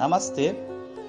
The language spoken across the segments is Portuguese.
Namastê,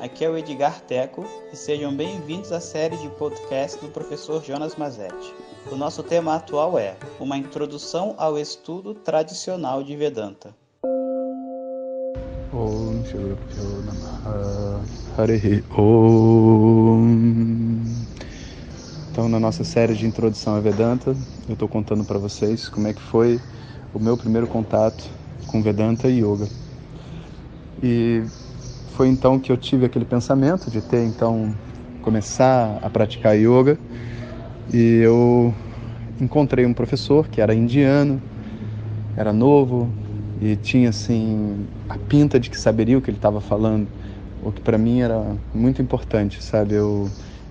aqui é o Edgar Teco e sejam bem-vindos à série de podcast do professor Jonas Mazetti. O nosso tema atual é Uma Introdução ao Estudo Tradicional de Vedanta. Om Om. Então, na nossa série de introdução a Vedanta, eu estou contando para vocês como é que foi o meu primeiro contato com Vedanta e Yoga. E foi então que eu tive aquele pensamento de ter então começar a praticar yoga e eu encontrei um professor que era indiano, era novo e tinha assim a pinta de que saberia o que ele estava falando, o que para mim era muito importante, sabe? Eu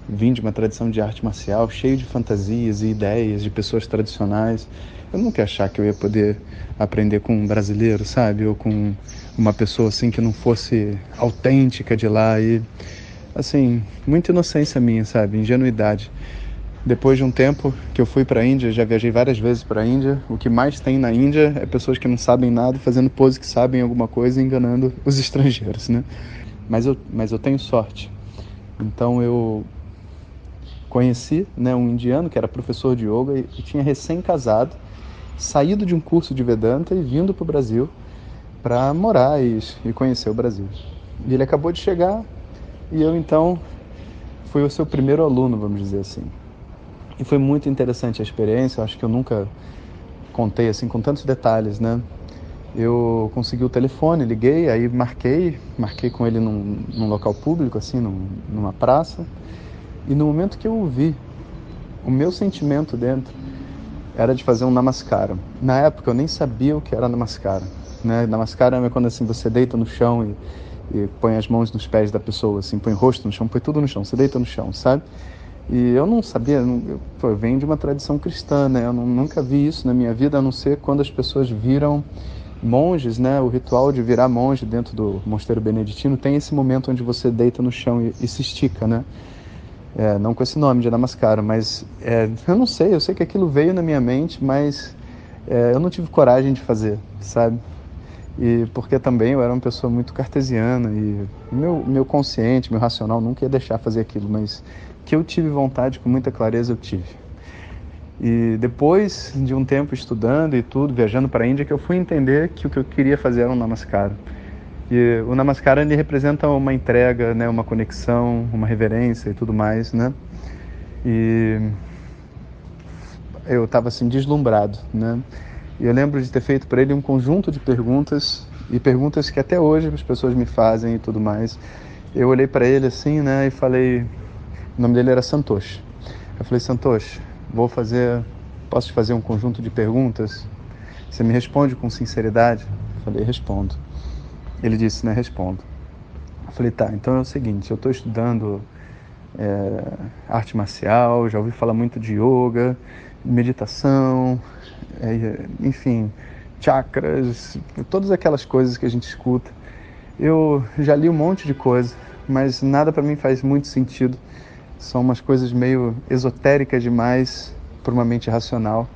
vim de uma tradição de arte marcial cheio de fantasias e ideias de pessoas tradicionais. Eu nunca ia achar que eu ia poder aprender com um brasileiro, sabe? Ou com uma pessoa assim que não fosse autêntica de lá e assim, muita inocência minha, sabe? Ingenuidade. Depois de um tempo que eu fui para a Índia, já viajei várias vezes para a Índia, o que mais tem na Índia é pessoas que não sabem nada, fazendo pose que sabem alguma coisa e enganando os estrangeiros, né? Mas eu, mas eu tenho sorte. Então eu conheci né, um indiano que era professor de yoga e, tinha recém-casado, saído de um curso de Vedanta e vindo para o Brasil para morar e, conhecer o Brasil. E ele acabou de chegar e eu então fui o seu primeiro aluno, vamos dizer assim. E foi muito interessante a experiência, acho que eu nunca contei assim com tantos detalhes, né? Eu consegui o telefone, liguei, aí marquei, marquei com ele num, num local público, assim, num, numa praça. E no momento que eu o vi, o meu sentimento dentro era de fazer um namaskara. Na época eu nem sabia o que era namaskara. Né? Namaskara é quando assim você deita no chão e, e põe as mãos nos pés da pessoa, assim, põe o rosto no chão, põe tudo no chão, você deita no chão, sabe? E eu não sabia, eu, pô, eu venho de uma tradição cristã, né? Eu não, nunca vi isso na minha vida, a não ser quando as pessoas viram monges, né? O ritual de virar monge dentro do mosteiro beneditino tem esse momento onde você deita no chão e, e se estica, né? É, não com esse nome de Namaskara, mas é, eu não sei, eu sei que aquilo veio na minha mente, mas é, eu não tive coragem de fazer, sabe? E porque também eu era uma pessoa muito cartesiana e meu, meu consciente, meu racional nunca ia deixar fazer aquilo, mas que eu tive vontade com muita clareza eu tive. E depois de um tempo estudando e tudo, viajando para a Índia, que eu fui entender que o que eu queria fazer era um Namaskara. E o Namaskara ele representa uma entrega, né, uma conexão, uma reverência e tudo mais, né? E eu estava assim deslumbrado, né? E eu lembro de ter feito para ele um conjunto de perguntas e perguntas que até hoje as pessoas me fazem e tudo mais. Eu olhei para ele assim, né, e falei, o nome dele era Santosh. Eu falei, Santosh, vou fazer, posso te fazer um conjunto de perguntas? Você me responde com sinceridade? Eu falei, respondo. Ele disse, né, respondo. Eu falei, tá, então é o seguinte, eu estou estudando é, arte marcial, já ouvi falar muito de yoga, meditação, é, enfim, chakras, todas aquelas coisas que a gente escuta. Eu já li um monte de coisa, mas nada para mim faz muito sentido. São umas coisas meio esotéricas demais para uma mente racional.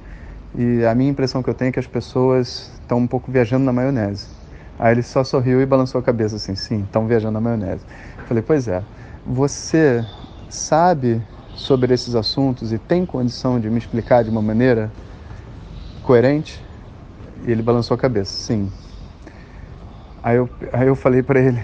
E a minha impressão que eu tenho é que as pessoas estão um pouco viajando na maionese. Aí ele só sorriu e balançou a cabeça assim, sim, estão viajando na maionese. Falei, pois é, você sabe sobre esses assuntos e tem condição de me explicar de uma maneira coerente? E ele balançou a cabeça, sim. Aí eu, aí eu falei para ele,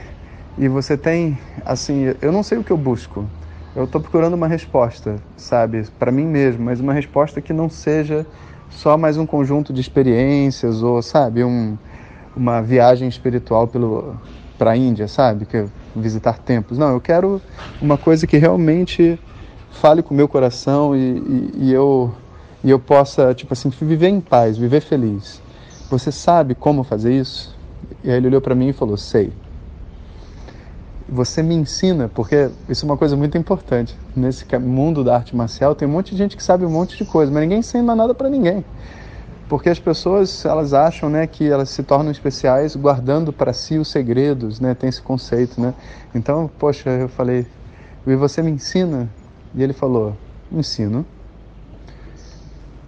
e você tem, assim, eu não sei o que eu busco. Eu estou procurando uma resposta, sabe, para mim mesmo, mas uma resposta que não seja só mais um conjunto de experiências ou, sabe, um, uma viagem espiritual para a Índia, sabe, que é visitar templos. Não, eu quero uma coisa que realmente fale com o meu coração e, e, e eu e eu possa, tipo assim, viver em paz, viver feliz. Você sabe como fazer isso? E aí ele olhou para mim e falou: Sei. Você me ensina, porque isso é uma coisa muito importante. Nesse mundo da arte marcial tem um monte de gente que sabe um monte de coisa, mas ninguém ensina nada para ninguém. Porque as pessoas, elas acham, né, que elas se tornam especiais guardando para si os segredos, né? Tem esse conceito, né? Então, poxa, eu falei: "E você me ensina?" E ele falou: "Ensino."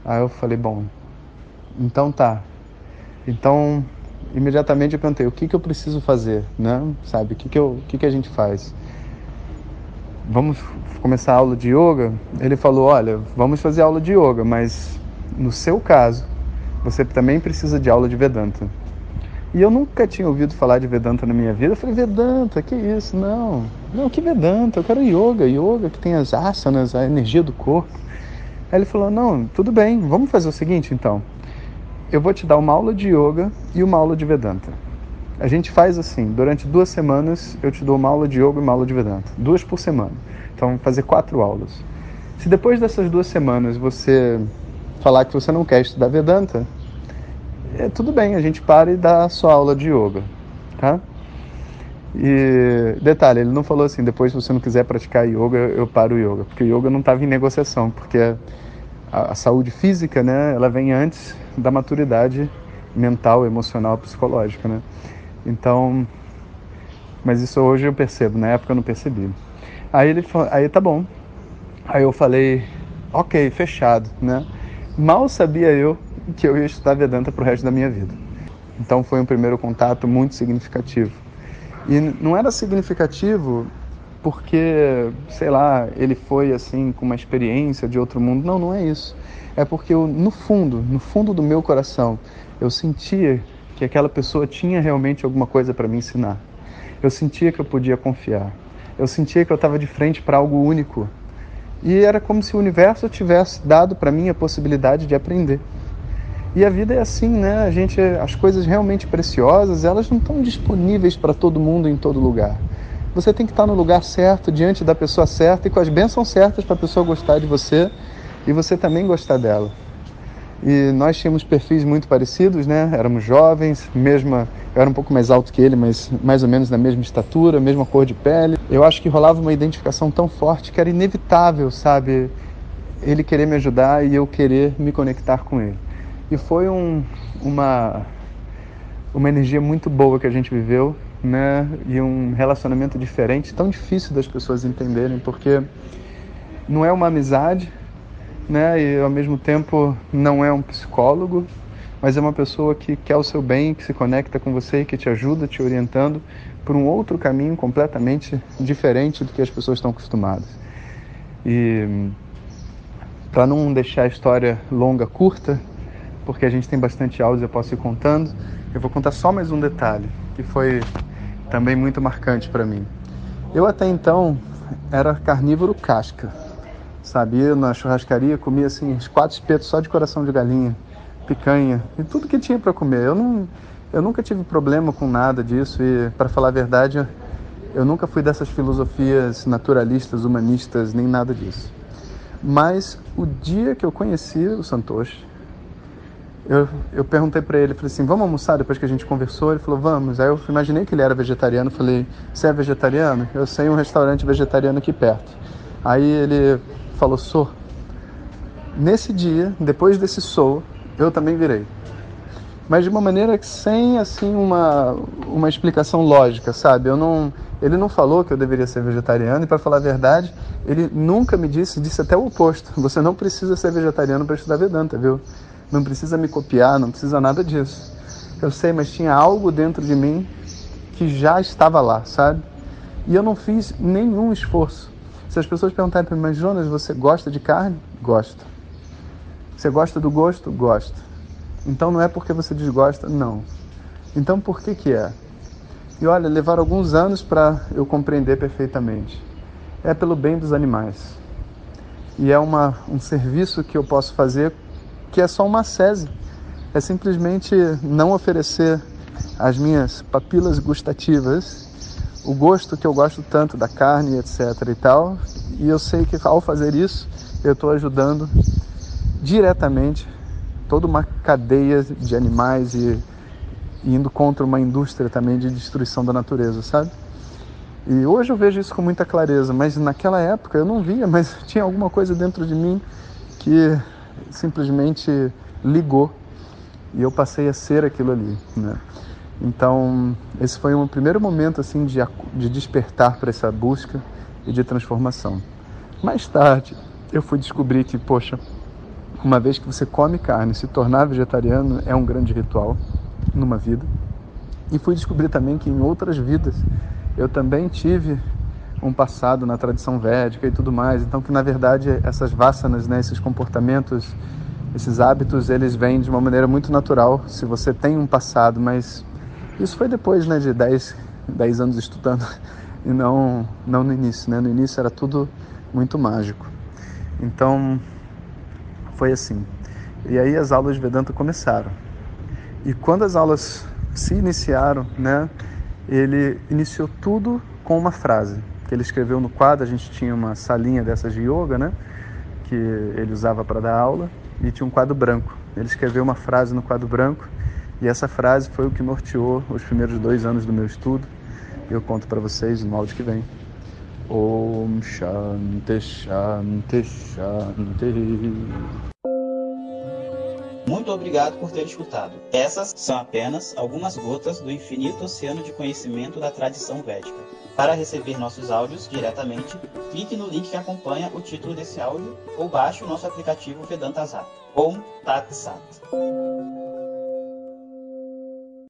Aí eu falei, bom, então tá. Então imediatamente eu perguntei o que, que eu preciso fazer, né? Sabe, o que, que, eu, o que, que a gente faz? Vamos começar a aula de yoga? Ele falou, olha, vamos fazer aula de yoga, mas no seu caso, você também precisa de aula de Vedanta. E eu nunca tinha ouvido falar de Vedanta na minha vida. Eu falei, Vedanta, que isso? Não, não, que Vedanta? Eu quero yoga, yoga que tem as asanas, a energia do corpo. Aí ele falou, não, tudo bem, vamos fazer o seguinte então eu vou te dar uma aula de yoga e uma aula de Vedanta. A gente faz assim, durante duas semanas eu te dou uma aula de yoga e uma aula de Vedanta, duas por semana. Então, fazer quatro aulas. Se depois dessas duas semanas você falar que você não quer estudar Vedanta, é, tudo bem, a gente para e dá a sua aula de yoga, tá? E detalhe, ele não falou assim, depois se você não quiser praticar yoga, eu paro o yoga, porque o yoga não estava em negociação, porque a, a saúde física, né, ela vem antes da maturidade mental, emocional, psicológica, né? Então, mas isso hoje eu percebo, na época eu não percebi. Aí ele aí tá bom. Aí eu falei, ok, fechado, né? Mal sabia eu que eu ia estudar Vedanta pro resto da minha vida. Então foi um primeiro contato muito significativo. E não era significativo porque, sei lá, ele foi assim com uma experiência de outro mundo. Não, não é isso. É porque eu, no fundo, no fundo do meu coração, eu sentia que aquela pessoa tinha realmente alguma coisa para me ensinar. Eu sentia que eu podia confiar. Eu sentia que eu estava de frente para algo único. E era como se o universo tivesse dado para mim a possibilidade de aprender. E a vida é assim, né? A gente, as coisas realmente preciosas, elas não estão disponíveis para todo mundo em todo lugar. Você tem que estar no lugar certo, diante da pessoa certa e com as bênçãos certas para a pessoa gostar de você e você também gostar dela. E nós tínhamos perfis muito parecidos, né? Éramos jovens, mesma, eu era um pouco mais alto que ele, mas mais ou menos na mesma estatura, mesma cor de pele. Eu acho que rolava uma identificação tão forte que era inevitável, sabe? Ele querer me ajudar e eu querer me conectar com ele. E foi um, uma uma energia muito boa que a gente viveu né? E um relacionamento diferente, tão difícil das pessoas entenderem, porque não é uma amizade, né? E ao mesmo tempo não é um psicólogo, mas é uma pessoa que quer o seu bem, que se conecta com você, que te ajuda, te orientando por um outro caminho completamente diferente do que as pessoas estão acostumadas. E para não deixar a história longa, curta, porque a gente tem bastante áudio, eu posso ir contando, eu vou contar só mais um detalhe, que foi também muito marcante para mim. Eu até então era carnívoro casca, sabia? Na churrascaria comia assim uns quatro espetos só de coração de galinha, picanha e tudo que tinha para comer. Eu não, eu nunca tive problema com nada disso e, para falar a verdade, eu nunca fui dessas filosofias naturalistas, humanistas, nem nada disso. Mas o dia que eu conheci o Santoshi, eu, eu perguntei para ele, falei assim, vamos almoçar depois que a gente conversou? Ele falou, vamos. Aí eu imaginei que ele era vegetariano, falei, você é vegetariano? Eu sei um restaurante vegetariano aqui perto. Aí ele falou, sou. Nesse dia, depois desse sou, eu também virei. Mas de uma maneira que sem assim uma, uma explicação lógica, sabe? Eu não, ele não falou que eu deveria ser vegetariano e para falar a verdade, ele nunca me disse, disse até o oposto. Você não precisa ser vegetariano para estudar Vedanta, viu? não precisa me copiar, não precisa nada disso. Eu sei, mas tinha algo dentro de mim que já estava lá, sabe? E eu não fiz nenhum esforço. Se as pessoas perguntarem para mim, mas Jonas, você gosta de carne? Gosto. Você gosta do gosto? Gosto. Então não é porque você desgosta? Não. Então por que que é? E olha, levaram alguns anos para eu compreender perfeitamente. É pelo bem dos animais. E é uma, um serviço que eu posso fazer que é só uma sese. É simplesmente não oferecer às minhas papilas gustativas o gosto que eu gosto tanto da carne, etc e tal. E eu sei que ao fazer isso, eu estou ajudando diretamente toda uma cadeia de animais e, indo contra uma indústria também de destruição da natureza, sabe? E hoje eu vejo isso com muita clareza, mas naquela época eu não via, mas tinha alguma coisa dentro de mim que simplesmente ligou e eu passei a ser aquilo ali, né? Então, esse foi um primeiro momento assim de, de despertar para essa busca e de transformação. Mais tarde, eu fui descobrir que, poxa, uma vez que você come carne, se tornar vegetariano é um grande ritual numa vida. E fui descobrir também que em outras vidas eu também tive um passado na tradição védica e tudo mais. Então que na verdade essas vasanas, né, esses comportamentos, esses hábitos, eles vêm de uma maneira muito natural se você tem um passado, mas isso foi depois, né, de 10, 10 anos estudando e não não no início, né? No início era tudo muito mágico. Então foi assim. E aí as aulas de Vedanta começaram. E quando as aulas se iniciaram, né, ele iniciou tudo com uma frase que ele escreveu no quadro. A gente tinha uma salinha dessas de yoga, né, que ele usava para dar aula, e tinha um quadro branco. Ele escreveu uma frase no quadro branco, e essa frase foi o que norteou os primeiros dois anos do meu estudo. Eu conto para vocês no áudio que vem. Om Shanti Shanti Shanti. Muito obrigado por ter escutado. Essas são apenas algumas gotas do infinito oceano de conhecimento da tradição védica. Para receber nossos áudios diretamente, clique no link que acompanha o título desse áudio ou baixe o nosso aplicativo Vedanta Zap. Om Tat Sat.